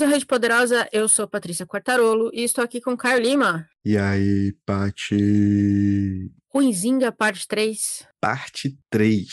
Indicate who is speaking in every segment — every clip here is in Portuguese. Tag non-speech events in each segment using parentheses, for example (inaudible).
Speaker 1: Bem-vindos à Rede Poderosa, eu sou Patrícia Quartarolo e estou aqui com Caio Lima.
Speaker 2: E aí, Pati?
Speaker 1: Ruizinga, parte 3.
Speaker 2: Parte 3.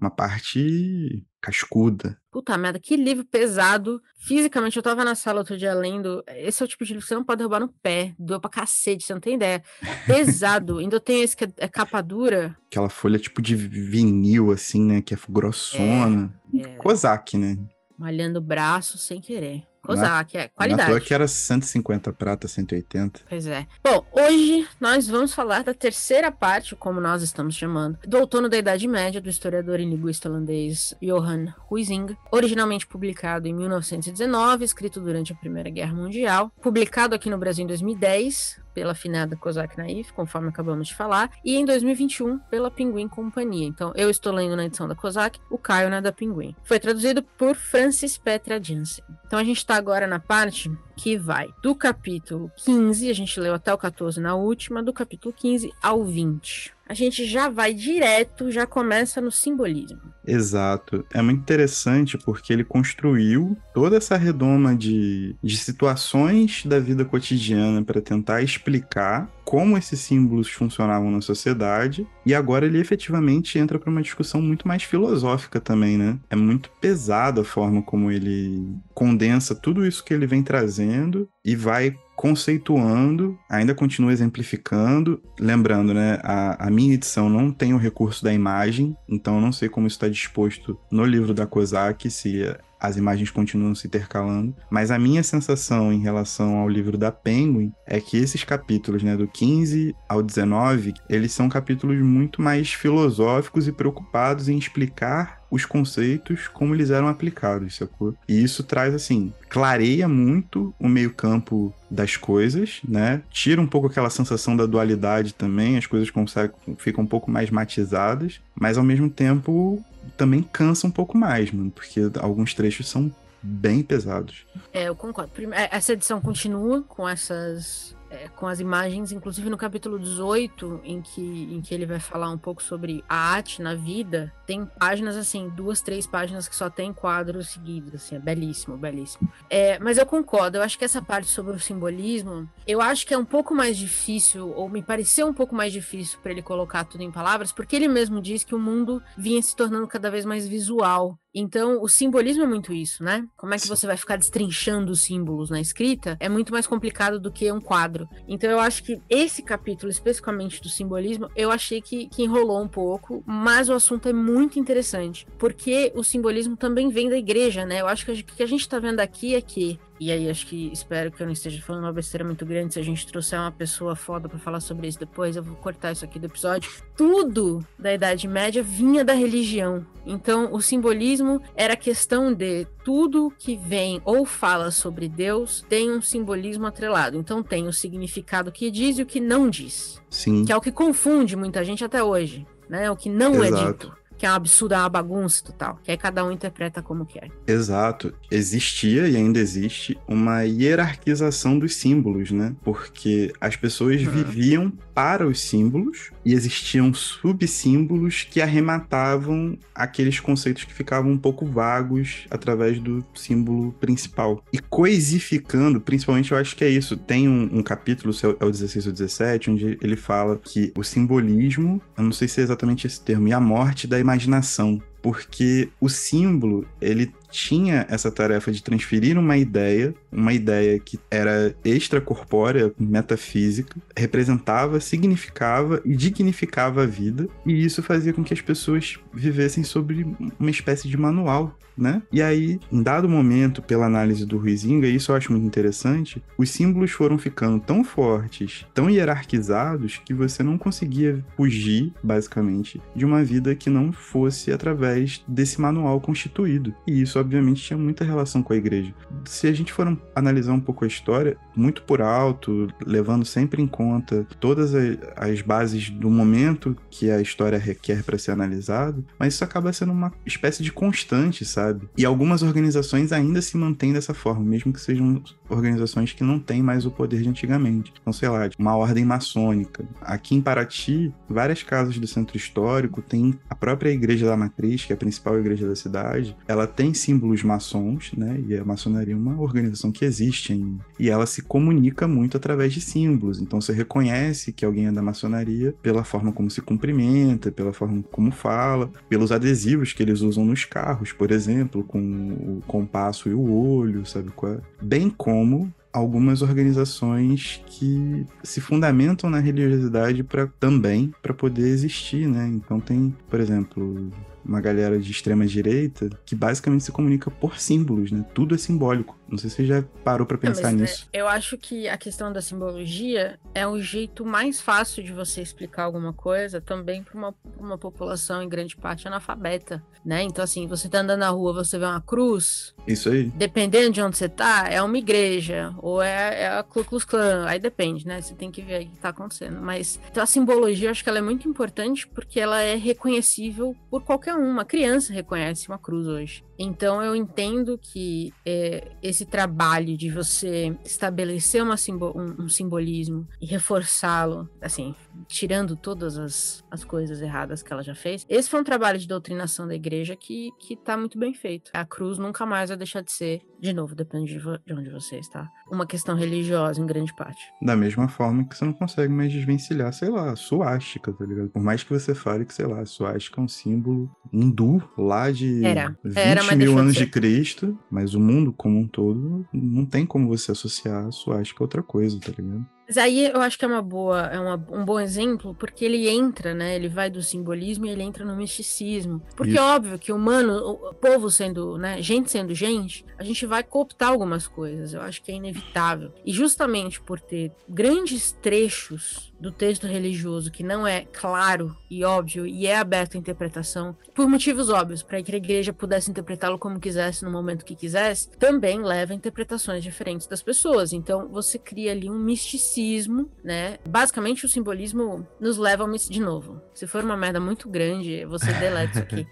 Speaker 2: Uma parte cascuda.
Speaker 1: Puta merda, que livro pesado. Fisicamente, eu tava na sala outro dia lendo. Esse é o tipo de livro que você não pode derrubar no pé. Doeu pra cacete, você não tem ideia. Pesado. (laughs) Ainda tem esse que é, é capa dura.
Speaker 2: Aquela folha tipo de vinil, assim, né? Que é grossona. É, é. Kozak, né?
Speaker 1: Malhando o braço sem querer. Kozak, é qualidade.
Speaker 2: Na que era 150 prata, 180.
Speaker 1: Pois é. Bom, hoje nós vamos falar da terceira parte, como nós estamos chamando, do Outono da Idade Média, do historiador e linguista holandês Johan Huizinga, originalmente publicado em 1919, escrito durante a Primeira Guerra Mundial, publicado aqui no Brasil em 2010, pela finada Kozak Naif, conforme acabamos de falar, e em 2021 pela Pinguim Companhia. Então, eu estou lendo na edição da Kozak, o Caio na da Pinguim. Foi traduzido por Francis Petra Jansen. Então, a gente está agora na parte que vai do capítulo 15, a gente leu até o 14 na última, do capítulo 15 ao 20 a gente já vai direto, já começa no simbolismo.
Speaker 2: Exato. É muito interessante porque ele construiu toda essa redoma de, de situações da vida cotidiana para tentar explicar como esses símbolos funcionavam na sociedade, e agora ele efetivamente entra para uma discussão muito mais filosófica também, né? É muito pesada a forma como ele condensa tudo isso que ele vem trazendo e vai conceituando, ainda continua exemplificando. Lembrando, né, a, a, minha edição não tem o recurso da imagem, então não sei como isso está disposto no livro da Kozak, se as imagens continuam se intercalando, mas a minha sensação em relação ao livro da Penguin é que esses capítulos, né, do 15 ao 19, eles são capítulos muito mais filosóficos e preocupados em explicar os conceitos como eles eram aplicados, sacou? E isso traz, assim, clareia muito o meio-campo das coisas, né? Tira um pouco aquela sensação da dualidade também, as coisas conseguem, ficam um pouco mais matizadas, mas ao mesmo tempo também cansa um pouco mais, mano, porque alguns trechos são bem pesados.
Speaker 1: É, eu concordo. É, essa edição continua com essas é, com as imagens, inclusive no capítulo 18, em que, em que ele vai falar um pouco sobre a arte na vida, tem páginas assim, duas, três páginas que só tem quadros seguidos, assim, é belíssimo, belíssimo. É, mas eu concordo, eu acho que essa parte sobre o simbolismo, eu acho que é um pouco mais difícil, ou me pareceu um pouco mais difícil para ele colocar tudo em palavras, porque ele mesmo diz que o mundo vinha se tornando cada vez mais visual então, o simbolismo é muito isso, né? Como é que você vai ficar destrinchando os símbolos na escrita? É muito mais complicado do que um quadro. Então, eu acho que esse capítulo, especificamente do simbolismo, eu achei que, que enrolou um pouco, mas o assunto é muito interessante, porque o simbolismo também vem da igreja, né? Eu acho que o que a gente está vendo aqui é que e aí, acho que espero que eu não esteja falando uma besteira muito grande. Se a gente trouxer uma pessoa foda para falar sobre isso depois, eu vou cortar isso aqui do episódio. Tudo da Idade Média vinha da religião. Então, o simbolismo era questão de tudo que vem ou fala sobre Deus tem um simbolismo atrelado. Então, tem o significado que diz e o que não diz.
Speaker 2: Sim.
Speaker 1: Que é o que confunde muita gente até hoje. Né? O que não é Exato. é dito que é um absurdo, é uma bagunça total. Que aí cada um interpreta como quer.
Speaker 2: Exato. Existia e ainda existe uma hierarquização dos símbolos, né? Porque as pessoas uhum. viviam para os símbolos e existiam subsímbolos que arrematavam aqueles conceitos que ficavam um pouco vagos através do símbolo principal. E coisificando, principalmente eu acho que é isso. Tem um, um capítulo, é o 16 ou 17, onde ele fala que o simbolismo, eu não sei se é exatamente esse termo, e a morte da imaginação porque o símbolo ele tinha essa tarefa de transferir uma ideia, uma ideia que era extracorpórea, metafísica, representava, significava e dignificava a vida, e isso fazia com que as pessoas vivessem sobre uma espécie de manual, né? E aí, em dado momento, pela análise do Ruizinga, isso eu acho muito interessante, os símbolos foram ficando tão fortes, tão hierarquizados, que você não conseguia fugir, basicamente, de uma vida que não fosse através desse manual constituído. E isso, obviamente, tinha muita relação com a igreja. Se a gente for analisar um pouco a história, muito por alto, levando sempre em conta todas as bases do momento que a história requer para ser analisado, mas isso acaba sendo uma espécie de constante, sabe? E algumas organizações ainda se mantêm dessa forma, mesmo que sejam organizações que não têm mais o poder de antigamente. Então, sei lá, uma ordem maçônica. Aqui em Paraty, várias casas do centro histórico têm a própria igreja da matriz, que é a principal igreja da cidade, ela tem símbolos maçons, né? E a maçonaria é uma organização que existe ainda. E ela se comunica muito através de símbolos. Então você reconhece que alguém é da maçonaria pela forma como se cumprimenta, pela forma como fala, pelos adesivos que eles usam nos carros, por exemplo, com o compasso e o olho, sabe qual é? Bem como algumas organizações que se fundamentam na religiosidade para também para poder existir, né? Então tem, por exemplo, uma galera de extrema direita que basicamente se comunica por símbolos, né? Tudo é simbólico. Não sei se você já parou para pensar
Speaker 1: Não,
Speaker 2: nisso.
Speaker 1: É, eu acho que a questão da simbologia é o jeito mais fácil de você explicar alguma coisa também para uma, uma população em grande parte analfabeta, né? Então assim, você tá andando na rua, você vê uma cruz.
Speaker 2: Isso aí.
Speaker 1: Dependendo de onde você tá, é uma igreja ou é, é a Ku Klux Klan. Aí depende, né? Você tem que ver o que tá acontecendo. Mas então, a simbologia, eu acho que ela é muito importante porque ela é reconhecível por qualquer um. Uma criança reconhece uma cruz hoje. Então eu entendo que é, esse trabalho de você estabelecer simbo um, um, simbolismo e reforçá-lo, assim, tirando todas as, as coisas erradas que ela já fez, esse foi um trabalho de doutrinação da igreja que, que tá muito bem feito. A cruz nunca mais vai deixar de ser, de novo, depende de, de onde você está, uma questão religiosa em grande parte.
Speaker 2: Da mesma forma que você não consegue mais desvencilhar, sei lá, suástica, tá ligado? Por mais que você fale que, sei lá, suástica é um símbolo hindu lá de
Speaker 1: era,
Speaker 2: 20
Speaker 1: era,
Speaker 2: mil anos de, Cristo, mas o mundo como um todo não tem como você associar a suástica a outra coisa, tá ligado?
Speaker 1: Mas aí eu acho que é uma boa, é uma, um bom exemplo, porque ele entra, né? Ele vai do simbolismo e ele entra no misticismo. Porque Isso. óbvio que humano, o povo sendo, né, gente sendo gente, a gente vai cooptar algumas coisas. Eu acho que é inevitável. E justamente por ter grandes trechos do texto religioso que não é claro e óbvio e é aberto à interpretação, por motivos óbvios, para que a igreja pudesse interpretá-lo como quisesse no momento que quisesse, também leva a interpretações diferentes das pessoas. Então você cria ali um misticismo, né? Basicamente o simbolismo nos leva ao de novo. Se for uma merda muito grande, você (laughs) deleta isso aqui.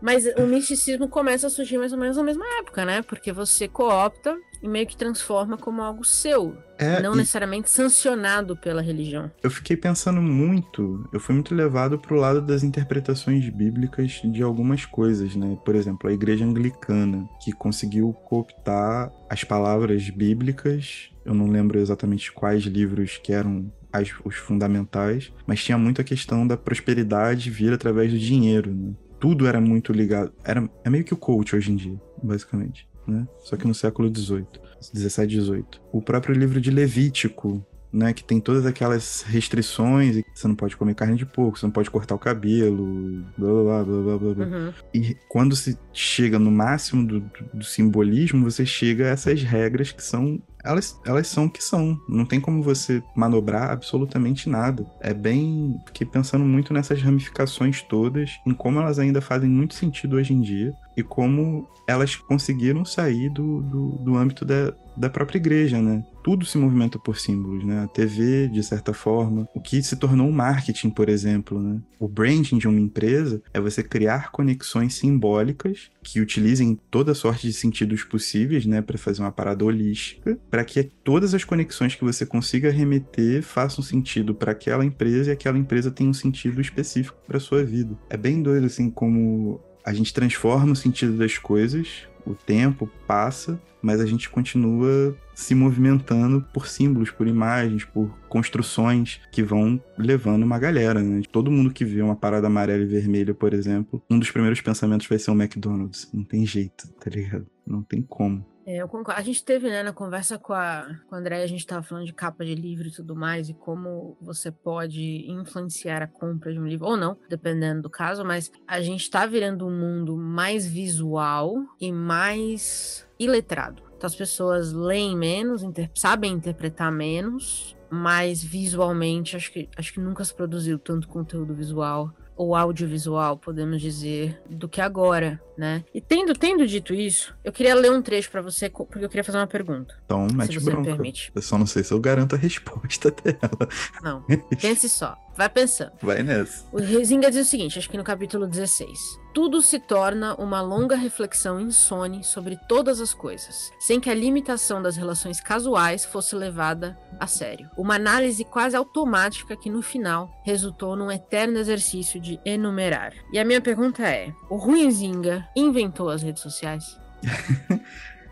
Speaker 1: Mas o misticismo começa a surgir mais ou menos na mesma época, né? Porque você coopta e meio que transforma como algo seu. É, não necessariamente sancionado pela religião.
Speaker 2: Eu fiquei pensando muito, eu fui muito levado pro lado das interpretações bíblicas de algumas coisas, né? Por exemplo, a igreja anglicana, que conseguiu cooptar as palavras bíblicas, eu não lembro exatamente quais livros que eram as, os fundamentais, mas tinha muito a questão da prosperidade vir através do dinheiro, né? Tudo era muito ligado. Era, é meio que o coach hoje em dia, basicamente. Né? Só que no século XVIII, 17, 18. O próprio livro de Levítico, né, que tem todas aquelas restrições, você não pode comer carne de porco, você não pode cortar o cabelo, blá blá blá blá blá. blá. Uhum. E quando se chega no máximo do, do, do, simbolismo, você chega a essas regras que são elas, elas são o que são. Não tem como você manobrar absolutamente nada. É bem. Fiquei pensando muito nessas ramificações todas, em como elas ainda fazem muito sentido hoje em dia e como elas conseguiram sair do, do, do âmbito da, da própria igreja, né? Tudo se movimenta por símbolos, né? A TV, de certa forma, o que se tornou o marketing, por exemplo, né? O branding de uma empresa é você criar conexões simbólicas que utilizem toda sorte de sentidos possíveis, né, para fazer uma parada holística, para que todas as conexões que você consiga remeter façam sentido para aquela empresa e aquela empresa tenha um sentido específico para sua vida. É bem doido assim como a gente transforma o sentido das coisas, o tempo passa, mas a gente continua se movimentando por símbolos, por imagens, por construções que vão levando uma galera, né? Todo mundo que vê uma parada amarela e vermelha, por exemplo, um dos primeiros pensamentos vai ser um McDonald's. Não tem jeito, tá ligado? Não tem como.
Speaker 1: É, eu concordo. A gente teve, né, na conversa com a, com a André, a gente estava falando de capa de livro e tudo mais, e como você pode influenciar a compra de um livro, ou não, dependendo do caso, mas a gente está virando um mundo mais visual e mais iletrado. Então as pessoas leem menos, inter sabem interpretar menos, mas visualmente acho que, acho que nunca se produziu tanto conteúdo visual ou audiovisual, podemos dizer, do que agora, né? E tendo, tendo dito isso, eu queria ler um trecho para você, porque eu queria fazer uma pergunta.
Speaker 2: Então, mete se você me permite. Eu só não sei se eu garanto a resposta (laughs) dela.
Speaker 1: Não, pense só. Vai pensando.
Speaker 2: Vai nessa.
Speaker 1: O Rezinga diz o seguinte, acho que no capítulo 16. Tudo se torna uma longa reflexão insone sobre todas as coisas, sem que a limitação das relações casuais fosse levada a sério. Uma análise quase automática que no final resultou num eterno exercício de enumerar. E a minha pergunta é: o Ruizinga Inventou as redes sociais? (laughs)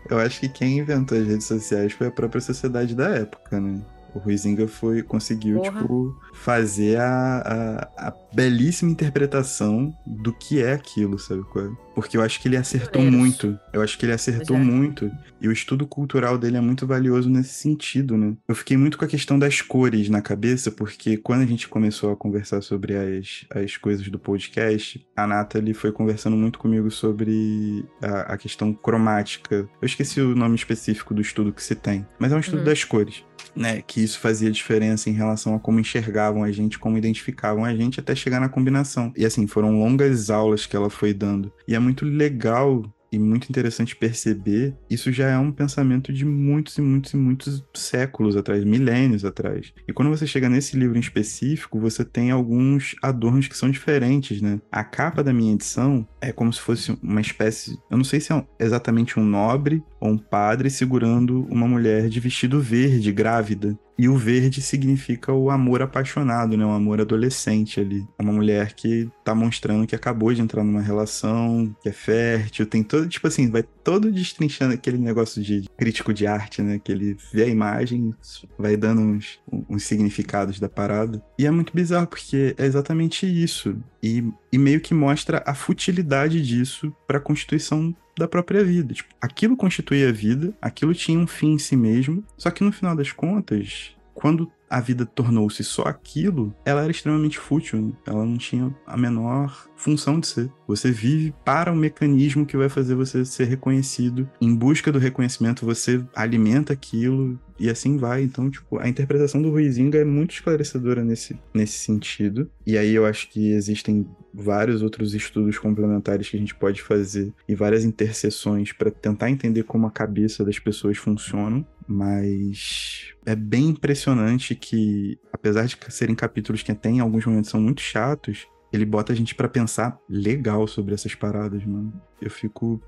Speaker 2: Eu acho que quem inventou as redes sociais foi a própria sociedade da época, né? O Ruizinga foi, conseguiu, Porra. tipo, fazer a, a, a, belíssima interpretação do que é aquilo, sabe qual é? Porque eu acho que ele acertou muito. Eu acho que ele acertou é. muito. E o estudo cultural dele é muito valioso nesse sentido, né? Eu fiquei muito com a questão das cores na cabeça, porque quando a gente começou a conversar sobre as, as coisas do podcast, a Nathalie foi conversando muito comigo sobre a, a questão cromática. Eu esqueci o nome específico do estudo que se tem, mas é um estudo uhum. das cores né, que isso fazia diferença em relação a como enxergavam a gente, como identificavam a gente, até chegar na combinação. E assim, foram longas aulas que ela foi dando. E é muito legal e muito interessante perceber, isso já é um pensamento de muitos e muitos e muitos séculos atrás, milênios atrás. E quando você chega nesse livro em específico, você tem alguns adornos que são diferentes, né? A capa da minha edição é como se fosse uma espécie, eu não sei se é exatamente um nobre ou um padre segurando uma mulher de vestido verde, grávida. E o verde significa o amor apaixonado, né? O amor adolescente ali. É uma mulher que tá mostrando que acabou de entrar numa relação, que é fértil, tem todo, tipo assim, vai todo destrinchando aquele negócio de crítico de arte, né? Que ele vê a imagem, vai dando uns, uns significados da parada. E é muito bizarro, porque é exatamente isso. E, e meio que mostra a futilidade disso para a constituição da própria vida. Tipo, aquilo constituía a vida, aquilo tinha um fim em si mesmo, só que no final das contas, quando a vida tornou-se só aquilo, ela era extremamente fútil, ela não tinha a menor função de ser. Você vive para o mecanismo que vai fazer você ser reconhecido. Em busca do reconhecimento, você alimenta aquilo e assim vai. Então, tipo, a interpretação do Ruizinga é muito esclarecedora nesse, nesse sentido. E aí eu acho que existem vários outros estudos complementares que a gente pode fazer e várias interseções para tentar entender como a cabeça das pessoas funcionam. Mas é bem impressionante que, apesar de serem capítulos que até em alguns momentos são muito chatos, ele bota a gente para pensar legal sobre essas paradas, mano. Eu fico.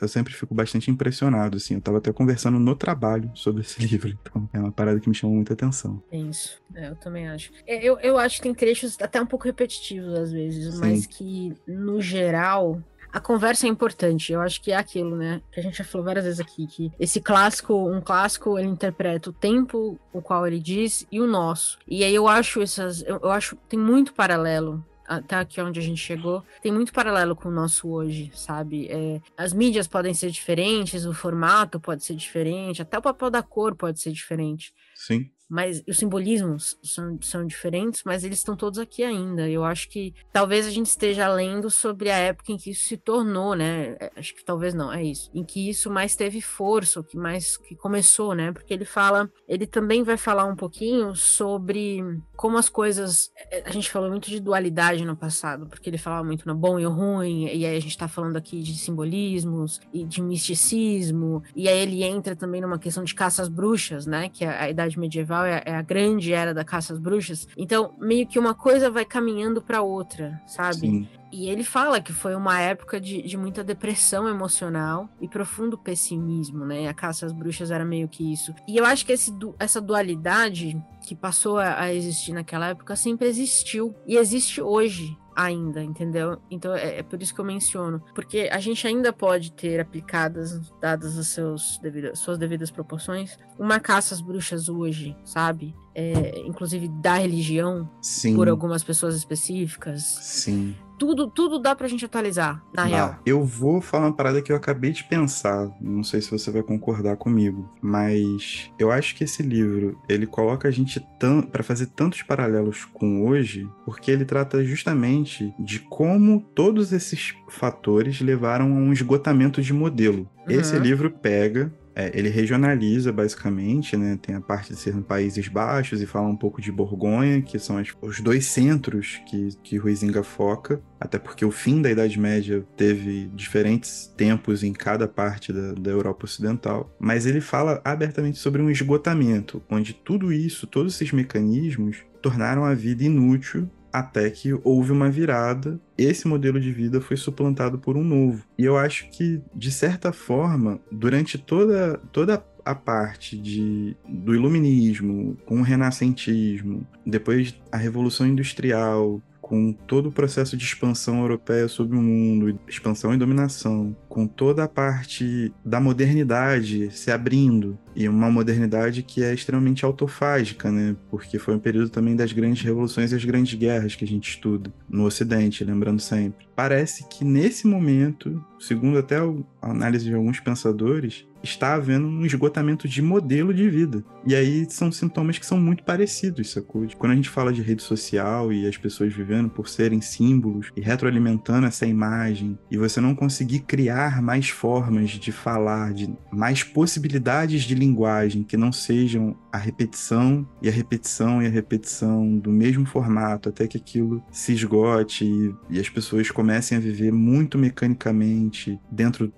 Speaker 2: Eu sempre fico bastante impressionado, assim. Eu tava até conversando no trabalho sobre esse (laughs) livro, então é uma parada que me chamou muita atenção.
Speaker 1: É isso, é, eu também acho. É, eu, eu acho que tem trechos até um pouco repetitivos às vezes, Sim. mas que, no geral, a conversa é importante. Eu acho que é aquilo, né? Que a gente já falou várias vezes aqui, que esse clássico, um clássico, ele interpreta o tempo o qual ele diz e o nosso. E aí eu acho essas. Eu, eu acho tem muito paralelo até aqui onde a gente chegou, tem muito paralelo com o nosso hoje, sabe? É, as mídias podem ser diferentes, o formato pode ser diferente, até o papel da cor pode ser diferente.
Speaker 2: Sim
Speaker 1: mas os simbolismos são, são diferentes, mas eles estão todos aqui ainda. Eu acho que talvez a gente esteja lendo sobre a época em que isso se tornou, né? É, acho que talvez não, é isso. Em que isso mais teve força, o que mais que começou, né? Porque ele fala, ele também vai falar um pouquinho sobre como as coisas. É, a gente falou muito de dualidade no passado, porque ele falava muito no bom e o ruim, e aí a gente tá falando aqui de simbolismos e de misticismo, e aí ele entra também numa questão de caças bruxas, né? Que é a idade medieval medieval é, é, a grande era da caça às bruxas. Então, meio que uma coisa vai caminhando para outra, sabe? Sim. E ele fala que foi uma época de, de muita depressão emocional e profundo pessimismo, né? A caça às bruxas era meio que isso. E eu acho que esse, essa dualidade que passou a, a existir naquela época sempre existiu e existe hoje ainda, entendeu? Então é, é, por isso que eu menciono, porque a gente ainda pode ter aplicadas, dadas as seus devidas, suas devidas proporções, uma caça às bruxas hoje, sabe? É, inclusive da religião, Sim. por algumas pessoas específicas.
Speaker 2: Sim
Speaker 1: tudo, tudo dá pra gente atualizar, na real.
Speaker 2: Eu vou falar uma parada que eu acabei de pensar. Não sei se você vai concordar comigo, mas eu acho que esse livro, ele coloca a gente para fazer tantos paralelos com hoje, porque ele trata justamente de como todos esses fatores levaram a um esgotamento de modelo. Uhum. Esse livro pega é, ele regionaliza basicamente, né? Tem a parte de ser Países Baixos e fala um pouco de Borgonha, que são as, os dois centros que, que Ruizinga foca, até porque o fim da Idade Média teve diferentes tempos em cada parte da, da Europa Ocidental. Mas ele fala abertamente sobre um esgotamento, onde tudo isso, todos esses mecanismos, tornaram a vida inútil até que houve uma virada, esse modelo de vida foi suplantado por um novo. E eu acho que, de certa forma, durante toda, toda a parte de, do iluminismo, com o renascentismo, depois a Revolução Industrial, com todo o processo de expansão europeia sobre o mundo, expansão e dominação, com toda a parte da modernidade se abrindo, e uma modernidade que é extremamente autofágica, né? Porque foi um período também das grandes revoluções e as grandes guerras que a gente estuda no Ocidente, lembrando sempre. Parece que nesse momento, segundo até a análise de alguns pensadores, está havendo um esgotamento de modelo de vida. E aí são sintomas que são muito parecidos, sacou? Quando a gente fala de rede social e as pessoas vivendo por serem símbolos e retroalimentando essa imagem, e você não conseguir criar mais formas de falar, de mais possibilidades de linguagem que não sejam a repetição e a repetição e a repetição do mesmo formato até que aquilo se esgote e, e as pessoas comecem a viver muito mecanicamente dentro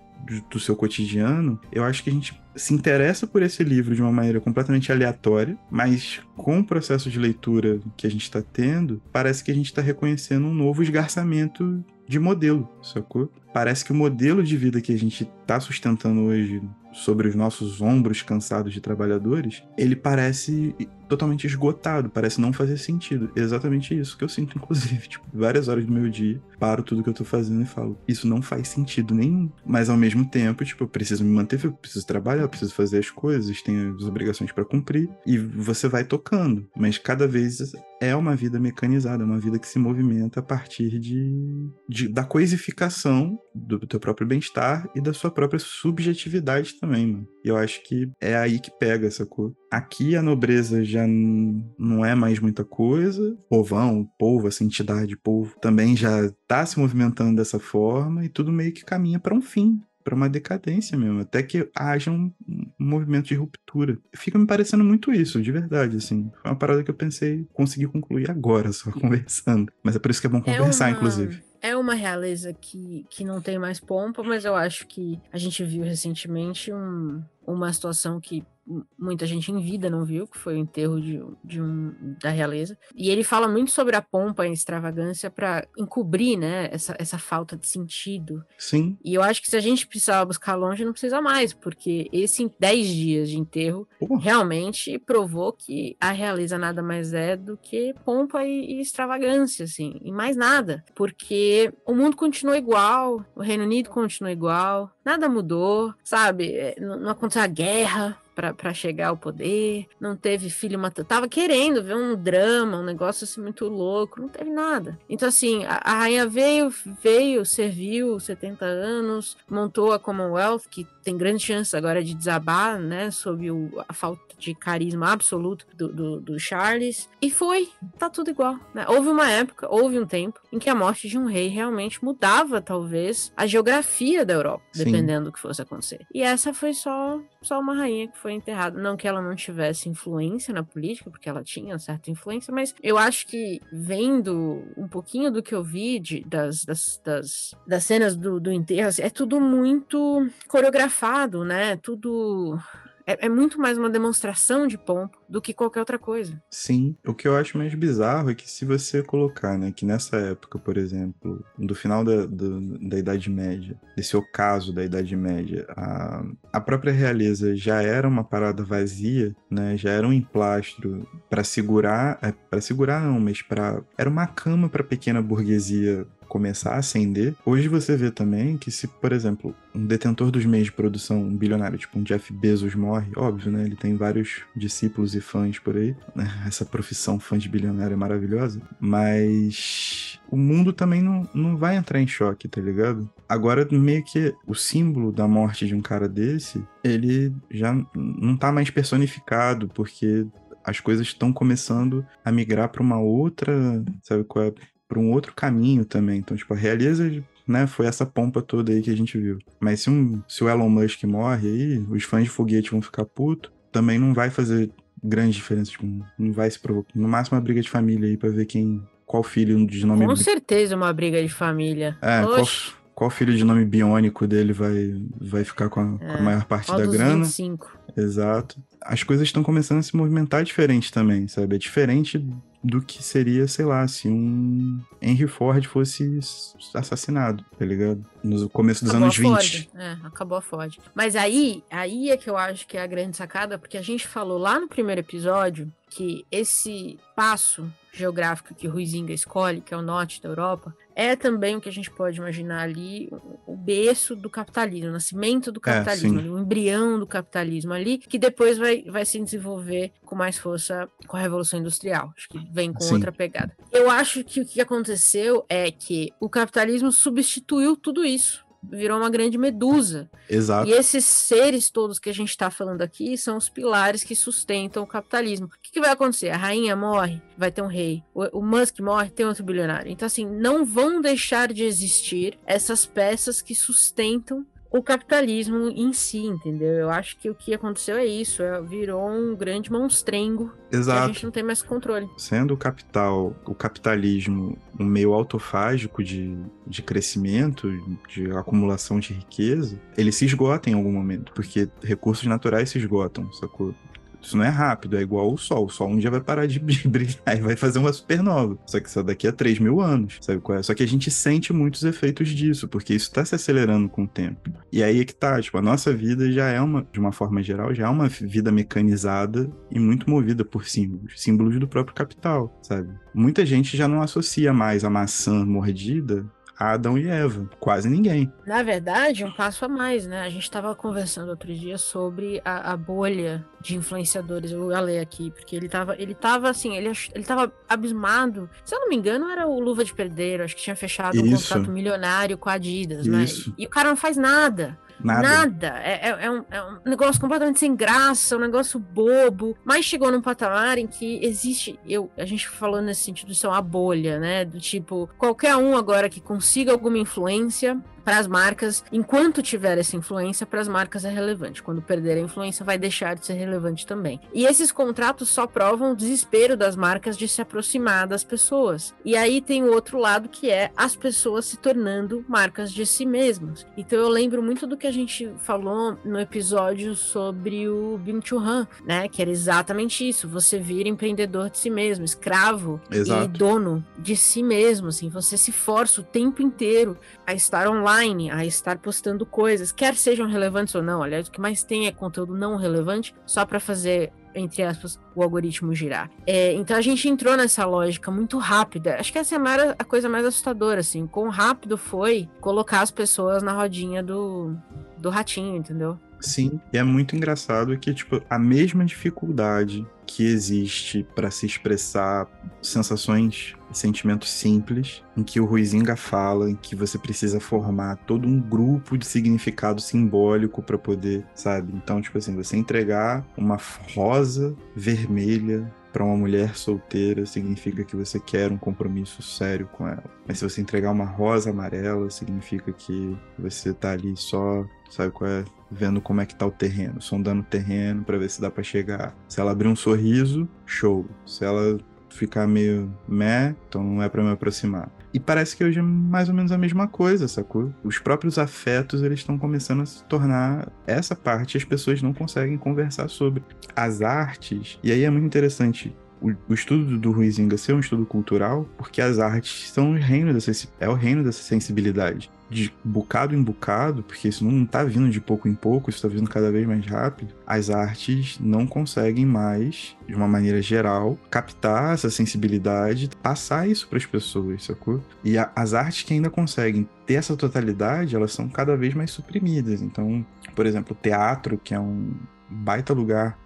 Speaker 2: do seu cotidiano, eu acho que a gente se interessa por esse livro de uma maneira completamente aleatória, mas com o processo de leitura que a gente está tendo, parece que a gente está reconhecendo um novo esgarçamento de modelo, sacou? Parece que o modelo de vida que a gente está sustentando hoje sobre os nossos ombros cansados de trabalhadores, ele parece totalmente esgotado, parece não fazer sentido. É exatamente isso que eu sinto, (laughs) inclusive. Tipo, várias horas do meu dia, paro tudo que eu tô fazendo e falo, isso não faz sentido nenhum. Mas ao mesmo tempo, tipo, eu preciso me manter, eu preciso trabalhar, eu preciso fazer as coisas, tenho as obrigações para cumprir. E você vai tocando. Mas cada vez é uma vida mecanizada, é uma vida que se movimenta a partir de, de da coisificação do teu próprio bem-estar e da sua própria subjetividade também, mano. E eu acho que é aí que pega essa cor. Aqui a nobreza já não é mais muita coisa. Povão, povo, essa entidade, povo, também já tá se movimentando dessa forma e tudo meio que caminha para um fim para uma decadência mesmo, até que haja um, movimento de ruptura. Fica me parecendo muito isso, de verdade, assim. Foi uma parada que eu pensei conseguir concluir agora, só (laughs) conversando. Mas é por isso que é bom conversar, é uma... inclusive
Speaker 1: é uma realeza que, que não tem mais pompa, mas eu acho que a gente viu recentemente um, uma situação que muita gente em vida não viu, que foi o enterro de, de um da realeza. E ele fala muito sobre a pompa e a extravagância para encobrir, né, essa, essa falta de sentido.
Speaker 2: Sim.
Speaker 1: E eu acho que se a gente precisava buscar longe, não precisa mais, porque esse 10 dias de enterro realmente provou que a realeza nada mais é do que pompa e, e extravagância, assim, e mais nada. Porque o mundo continua igual, o Reino Unido continua igual, nada mudou, sabe? É, não, aconteceu a guerra, para chegar ao poder, não teve filho matando. Tava querendo ver um drama, um negócio assim muito louco, não teve nada. Então, assim, a, a rainha veio, veio, serviu 70 anos, montou a Commonwealth, que tem grande chance agora de desabar, né, sob o, a falta de carisma absoluto do, do, do, Charles. E foi, tá tudo igual. Né? Houve uma época, houve um tempo, em que a morte de um rei realmente mudava, talvez, a geografia da Europa, Sim. dependendo do que fosse acontecer. E essa foi só, só uma rainha que foi enterrada. Não que ela não tivesse influência na política, porque ela tinha certa influência, mas eu acho que vendo um pouquinho do que eu vi de, das, das, das, das cenas do, do enterro, assim, é tudo muito coreografado, né? Tudo é, é, muito mais uma demonstração de pompa do que qualquer outra coisa.
Speaker 2: Sim. O que eu acho mais bizarro é que se você colocar, né, que nessa época, por exemplo, do final da, do, da Idade Média, desse ocaso da Idade Média, a, a própria realeza já era uma parada vazia, né, já era um emplastro para segurar, é, para segurar não, mas para era uma cama para pequena burguesia começar a ascender. Hoje você vê também que se, por exemplo, um detentor dos meios de produção, um bilionário, tipo um Jeff Bezos morre, óbvio, né? Ele tem vários discípulos e fãs por aí. Né? (laughs) Essa profissão fã de bilionário é maravilhosa. Mas o mundo também não, não vai entrar em choque, tá ligado? Agora, meio que o símbolo da morte de um cara desse, ele já não tá mais personificado, porque as coisas estão começando a migrar para uma outra, sabe qual é? para um outro caminho também. Então, tipo, a realeza né, foi essa pompa toda aí que a gente viu. Mas se, um, se o Elon Musk morre aí, os fãs de foguete vão ficar putos, também não vai fazer grande diferença. Tipo, não vai se provocar. No máximo, uma briga de família aí pra ver quem. Qual filho de nome.
Speaker 1: Com certeza, uma briga de família.
Speaker 2: É, qual, qual, filho de nome biônico dele vai, vai ficar com a, é, com a é, maior parte da grana?
Speaker 1: 25.
Speaker 2: Exato. As coisas estão começando a se movimentar diferente também, sabe? É diferente do que seria, sei lá, se um Henry Ford fosse assassinado, tá ligado? No começo dos
Speaker 1: acabou
Speaker 2: anos 20.
Speaker 1: É, acabou a Ford. Mas aí, aí é que eu acho que é a grande sacada, porque a gente falou lá no primeiro episódio que esse passo geográfico que Ruizinga escolhe, que é o norte da Europa, é também o que a gente pode imaginar ali o berço do capitalismo, o nascimento do é, capitalismo, é, o embrião do capitalismo ali, que depois vai, vai se desenvolver com mais força com a Revolução Industrial. Acho que vem com sim. outra pegada. Eu acho que o que aconteceu é que o capitalismo substituiu tudo isso virou uma grande medusa.
Speaker 2: Exato.
Speaker 1: E esses seres todos que a gente está falando aqui são os pilares que sustentam o capitalismo. O que, que vai acontecer? A rainha morre, vai ter um rei. O, o, Musk morre, tem outro bilionário. Então, assim, não vão deixar de existir essas peças que sustentam o capitalismo em si, entendeu? Eu acho que o que aconteceu é isso, é, virou um grande monstrengo
Speaker 2: Exato.
Speaker 1: a gente não tem mais controle.
Speaker 2: Sendo o capital, o capitalismo um meio autofágico de, de crescimento, de acumulação de riqueza, ele se esgota em algum momento, porque recursos naturais se esgotam, sacou? Isso não é rápido, é igual o Sol. O Sol um dia vai parar de (laughs) brilhar e vai fazer uma supernova. Só que só daqui a 3 mil anos, sabe qual é? Só que a gente sente muitos efeitos disso, porque isso tá se acelerando com o tempo. E aí é que tá, tipo, a nossa vida já é uma, de uma forma geral, já é uma vida mecanizada e muito movida por símbolos. Símbolos do próprio capital, sabe? Muita gente já não associa mais a maçã mordida Adão e Eva. Quase ninguém.
Speaker 1: Na verdade, um passo a mais, né? A gente estava conversando outro dia sobre a, a, bolha de influenciadores. Eu vou ler aqui, porque ele estava ele tava assim, ele, ele tava abismado. Se eu não me engano, era o Luva de Perdeiro, acho que tinha fechado Isso. um contrato milionário com a Adidas, né? Isso. né? E o cara não faz nada. Nada. Nada. É, é, é, um, é, um, negócio completamente sem graça, um negócio bobo. Mas chegou num patamar em que existe. Eu, a gente falou nesse sentido, isso é uma bolha, né? Do tipo, qualquer um agora que consiga alguma influência para as marcas, enquanto tiver essa influência, para as marcas é relevante. Quando perder a influência, vai deixar de ser relevante também. E esses contratos só provam o desespero das marcas de se aproximar das pessoas. E aí tem o outro lado que é as pessoas se tornando marcas de si mesmas. Então eu lembro muito do que a gente falou no episódio sobre o Bing Han, né? Que era exatamente isso. Você vira empreendedor de si mesmo, escravo Exato. e dono de si mesmo. Assim, você se força o tempo inteiro a estar online a estar postando coisas, quer sejam relevantes ou não. Aliás, o que mais tem é conteúdo não relevante, só para fazer entre aspas, o algoritmo girar. É, então a gente entrou nessa lógica muito rápida. Acho que essa é a, a coisa mais assustadora, assim. Quão rápido foi colocar as pessoas na rodinha do, do ratinho, entendeu?
Speaker 2: Sim, e é muito engraçado que, tipo, a mesma dificuldade que existe para se expressar sensações sentimentos simples, em que o Ruizinga fala em que você precisa formar todo um grupo de significado simbólico para poder, sabe? Então, tipo assim, você entregar uma rosa vermelha para uma mulher solteira significa que você quer um compromisso sério com ela. Mas se você entregar uma rosa amarela, significa que você tá ali só, sabe qual é? Vendo como é que tá o terreno, sondando o terreno para ver se dá para chegar. Se ela abrir um sorriso, show. Se ela ficar meio meh, então não é para me aproximar. E parece que hoje é mais ou menos a mesma coisa, sacou? Os próprios afetos, eles estão começando a se tornar essa parte as pessoas não conseguem conversar sobre. As artes, e aí é muito interessante o, estudo do Ruizinga ser um estudo cultural, porque as artes são o reino dessa, é o reino dessa sensibilidade de bocado em bocado, porque isso não está vindo de pouco em pouco, isso está vindo cada vez mais rápido, as artes não conseguem mais, de uma maneira geral, captar essa sensibilidade, passar isso para as pessoas, sacou? E a, as artes que ainda conseguem ter essa totalidade, elas são cada vez mais suprimidas. Então, por exemplo, o teatro, que é um, baita lugar,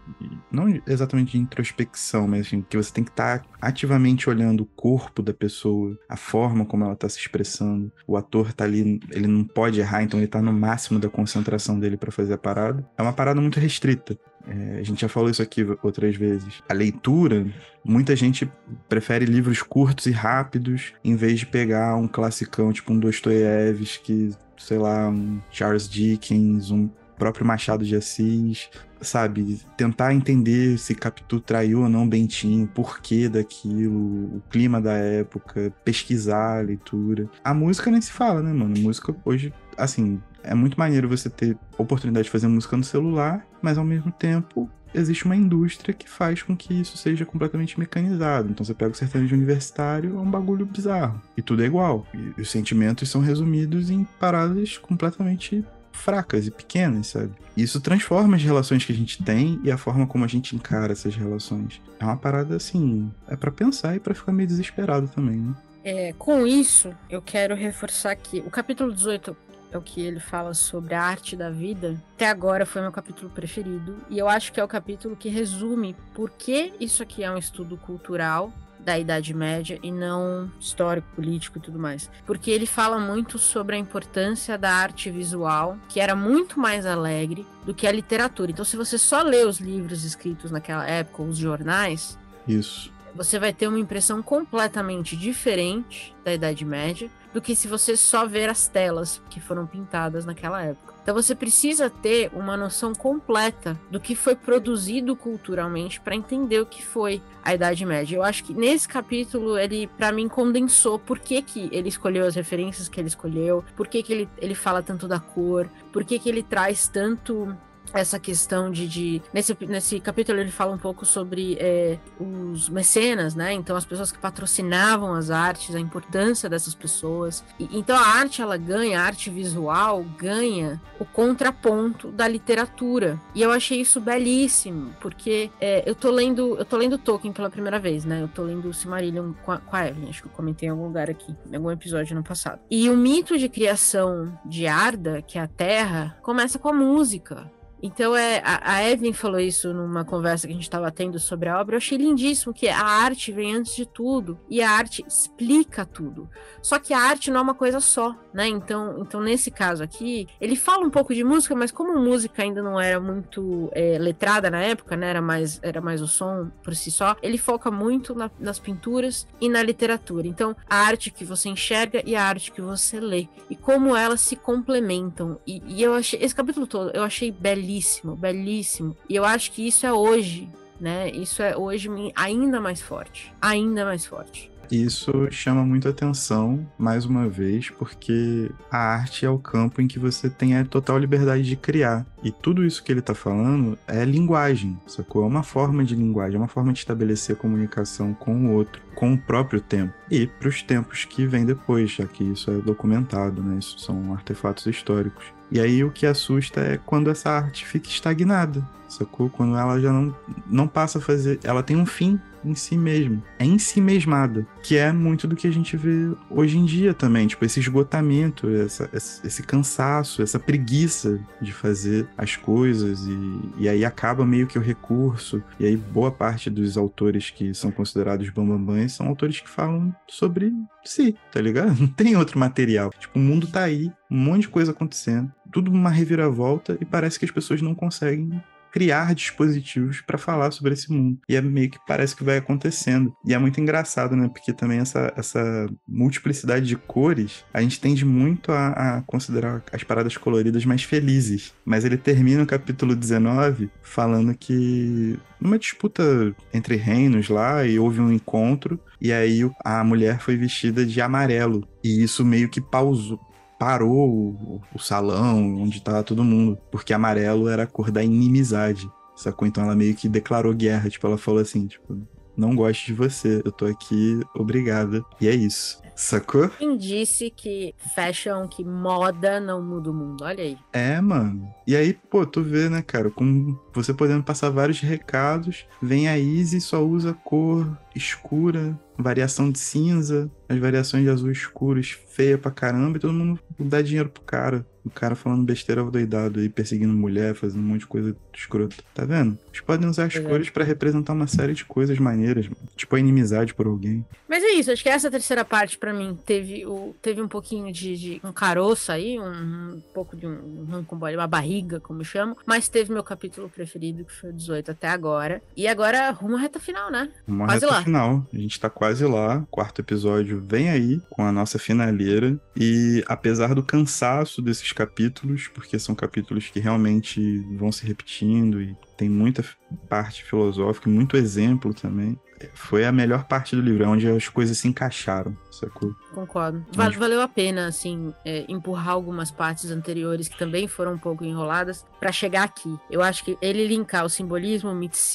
Speaker 2: não exatamente de introspecção, mas assim, que você tem que estar tá ativamente olhando o corpo da pessoa, a forma como ela está se expressando. O ator tá ali, ele não pode errar, então ele tá no máximo da concentração dele para fazer a parada. É uma parada muito restrita. É, a gente já falou isso aqui outras vezes. A leitura, muita gente prefere livros curtos e rápidos em vez de pegar um classicão tipo um Dostoiévski, sei lá, um Charles Dickens, um próprio Machado de Assis, sabe? Tentar entender se Capitu traiu ou não Bentinho, porquê daquilo, o clima da época, pesquisar a leitura. A música nem se fala, né, mano? A música hoje, assim, é muito maneiro você ter oportunidade de fazer música no celular, mas ao mesmo tempo existe uma indústria que faz com que isso seja completamente mecanizado. Então você pega o sertanejo universitário, é um bagulho bizarro. E tudo é igual. E os sentimentos são resumidos em paradas completamente fracas e pequenas, sabe? Isso transforma as relações que a gente tem e a forma como a gente encara essas relações. É uma parada assim, é para pensar e para ficar meio desesperado também, né?
Speaker 1: É, com isso, eu quero reforçar que o capítulo 18 é o que ele fala sobre a arte da vida, até agora foi meu capítulo preferido. E eu acho que é o capítulo que resume por que isso aqui é um estudo cultural da Idade Média e não histórico, político e tudo mais. Porque ele fala muito sobre a importância da arte visual, que era muito mais alegre do que a literatura. Então, se você só lê os livros escritos naquela época, os jornais.
Speaker 2: Isso.
Speaker 1: Você vai ter uma impressão completamente diferente da Idade Média do que se você só ver as telas que foram pintadas naquela época. Então você precisa ter uma noção completa do que foi produzido culturalmente para entender o que foi a Idade Média. Eu acho que nesse capítulo ele, para mim, condensou por que, que ele escolheu as referências que ele escolheu, por que, que ele, ele fala tanto da cor, por que, que ele traz tanto essa questão de, de, nesse, nesse capítulo ele fala um pouco sobre é, os mecenas, né? Então as pessoas que patrocinavam as artes, a importância dessas pessoas. E, então a arte ela ganha, a arte visual ganha o contraponto da literatura. E eu achei isso belíssimo, porque é, eu tô lendo, eu tô lendo Tolkien pela primeira vez, né? Eu tô lendo Silmarillion com a, com a Evelyn, acho que eu comentei em algum lugar aqui, em algum episódio no passado. E o mito de criação de Arda, que é a Terra, começa com a música. Então, é, a, a Evelyn falou isso numa conversa que a gente estava tendo sobre a obra. Eu achei lindíssimo que a arte vem antes de tudo e a arte explica tudo. Só que a arte não é uma coisa só, né? Então, então nesse caso aqui, ele fala um pouco de música, mas como música ainda não era muito é, letrada na época, né? Era mais, era mais o som por si só, ele foca muito na, nas pinturas e na literatura. Então, a arte que você enxerga e a arte que você lê. E como elas se complementam. E, e eu achei, esse capítulo todo, eu achei belíssimo belíssimo, belíssimo. E eu acho que isso é hoje, né? Isso é hoje ainda mais forte, ainda mais forte.
Speaker 2: Isso chama muita atenção, mais uma vez, porque a arte é o campo em que você tem a total liberdade de criar. E tudo isso que ele está falando é linguagem, sacou? É uma forma de linguagem, é uma forma de estabelecer comunicação com o outro, com o próprio tempo. E para os tempos que vêm depois, já que isso é documentado, né? Isso são artefatos históricos. E aí o que assusta é quando essa arte fica estagnada, sacou? Quando ela já não, não passa a fazer. Ela tem um fim em si mesmo. É em si mesmada. Que é muito do que a gente vê hoje em dia também. Tipo, esse esgotamento, essa, esse cansaço, essa preguiça de fazer as coisas. E, e aí acaba meio que o recurso. E aí boa parte dos autores que são considerados bambambãs são autores que falam sobre si, tá ligado? (laughs) Não tem outro material. Tipo, o mundo tá aí, um monte de coisa acontecendo. Tudo uma reviravolta e parece que as pessoas não conseguem criar dispositivos para falar sobre esse mundo. E é meio que parece que vai acontecendo. E é muito engraçado, né? Porque também essa, essa multiplicidade de cores, a gente tende muito a, a considerar as paradas coloridas mais felizes. Mas ele termina o capítulo 19 falando que numa disputa entre reinos lá e houve um encontro e aí a mulher foi vestida de amarelo e isso meio que pausou, parou o, o salão onde tava todo mundo, porque amarelo era a cor da inimizade, sacou? Então ela meio que declarou guerra, tipo, ela falou assim, tipo, não gosto de você, eu tô aqui, obrigada. E é isso. Sacou?
Speaker 1: Quem disse que fashion, que moda não muda o mundo? Olha aí.
Speaker 2: É, mano. E aí, pô, tu vê, né, cara, com você podendo passar vários recados, vem a Easy só usa cor escura, variação de cinza, as variações de azul escuros, feia pra caramba, e todo mundo dá dinheiro pro cara. O cara falando besteira doidado aí, perseguindo mulher, fazendo um monte de coisa escrota. Tá vendo? Eles podem usar as é. cores para representar uma série de coisas maneiras, tipo a inimizade por alguém.
Speaker 1: Mas é isso, acho que essa terceira parte para mim teve, o, teve um pouquinho de, de um caroço aí, um, um pouco de um, um uma barriga, como chamo, mas teve meu capítulo preferido, que foi o 18 até agora. E agora rumo à reta final, né?
Speaker 2: Uma quase reta lá. final. A gente tá quase lá. Quarto episódio vem aí com a nossa finaleira. E apesar do cansaço desses capítulos, porque são capítulos que realmente vão se repetindo e tem muita parte filosófica, muito exemplo também. Foi a melhor parte do livro, é onde as coisas se encaixaram, sacou?
Speaker 1: Concordo. Val valeu a pena, assim, é, empurrar algumas partes anteriores que também foram um pouco enroladas para chegar aqui. Eu acho que ele linkar o simbolismo,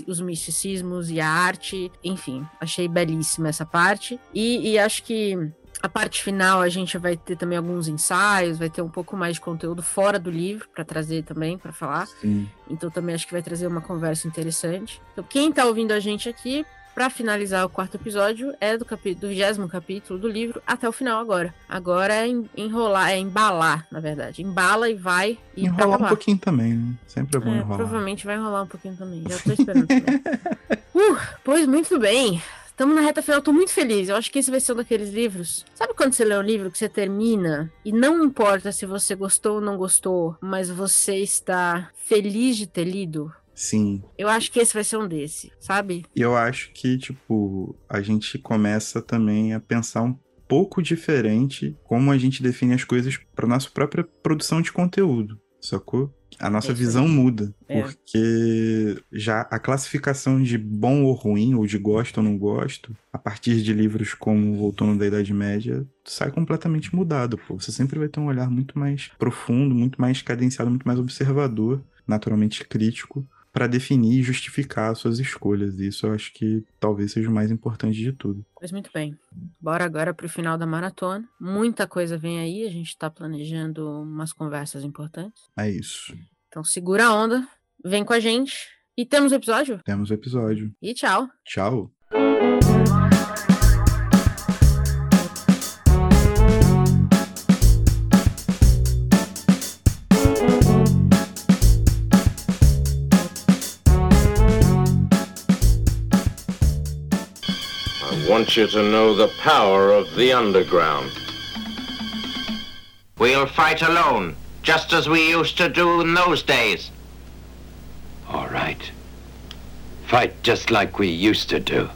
Speaker 1: os misticismos e a arte, enfim, achei belíssima essa parte. E, e acho que A parte final a gente vai ter também alguns ensaios, vai ter um pouco mais de conteúdo fora do livro para trazer também para falar.
Speaker 2: Sim.
Speaker 1: Então também acho que vai trazer uma conversa interessante. Então quem tá ouvindo a gente aqui para finalizar o quarto episódio, é do, capi do vigésimo capítulo do livro até o final agora. Agora é enrolar, é embalar, na verdade. Embala e vai e
Speaker 2: Enrolar um pouquinho também, né? Sempre é bom é, enrolar.
Speaker 1: Provavelmente vai enrolar um pouquinho também. Já tô esperando. (laughs) uh, pois muito bem. Estamos na reta final, tô muito feliz. Eu acho que esse vai ser um daqueles livros. Sabe quando você lê um livro que você termina e não importa se você gostou ou não gostou, mas você está feliz de ter lido?
Speaker 2: Sim.
Speaker 1: Eu acho que esse vai ser um desse, sabe?
Speaker 2: E eu acho que, tipo, a gente começa também a pensar um pouco diferente como a gente define as coisas para nossa própria produção de conteúdo, sacou? A nossa é visão muda, é. porque já a classificação de bom ou ruim, ou de gosto ou não gosto, a partir de livros como O Outono da Idade Média, sai completamente mudado, pô. Você sempre vai ter um olhar muito mais profundo, muito mais cadenciado, muito mais observador, naturalmente crítico, para definir e justificar suas escolhas. Isso eu acho que talvez seja o mais importante de tudo.
Speaker 1: Pois muito bem. Bora agora para o final da maratona. Muita coisa vem aí, a gente está planejando umas conversas importantes.
Speaker 2: É isso.
Speaker 1: Então segura a onda, vem com a gente. E temos o episódio?
Speaker 2: Temos o episódio.
Speaker 1: E tchau.
Speaker 2: Tchau.
Speaker 3: want you to know the power of the underground.
Speaker 4: We'll fight alone, just as we used to do in those days.
Speaker 5: All right. Fight just like we used to do.